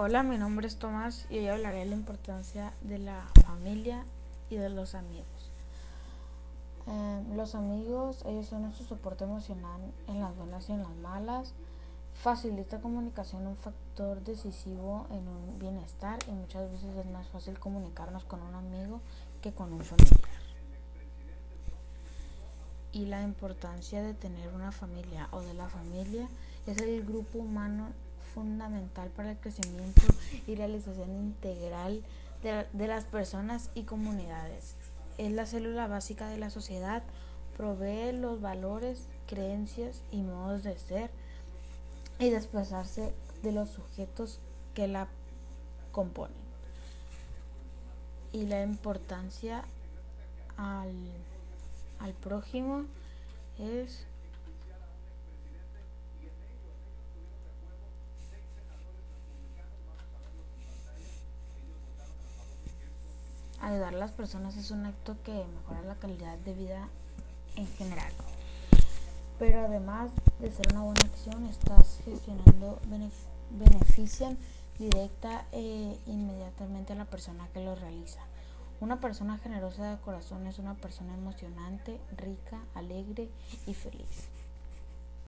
Hola, mi nombre es Tomás y hoy hablaré de la importancia de la familia y de los amigos. Eh, los amigos, ellos son nuestro soporte emocional en las buenas y en las malas. Facilita comunicación, un factor decisivo en un bienestar y muchas veces es más fácil comunicarnos con un amigo que con un familiar. Y la importancia de tener una familia o de la familia es el grupo humano fundamental para el crecimiento y realización integral de, las personas y comunidades. Es la célula básica de la sociedad, provee los valores, creencias y modos de ser y desplazarse de los sujetos que la componen. Y la importancia al, al prójimo es ayudar a las personas es un acto que mejora la calidad de vida en general. Pero además de ser una buena acción, estás gestionando benefician directa e inmediatamente a la persona que lo realiza. Una persona generosa de corazón es una persona emocionante, rica, alegre y feliz.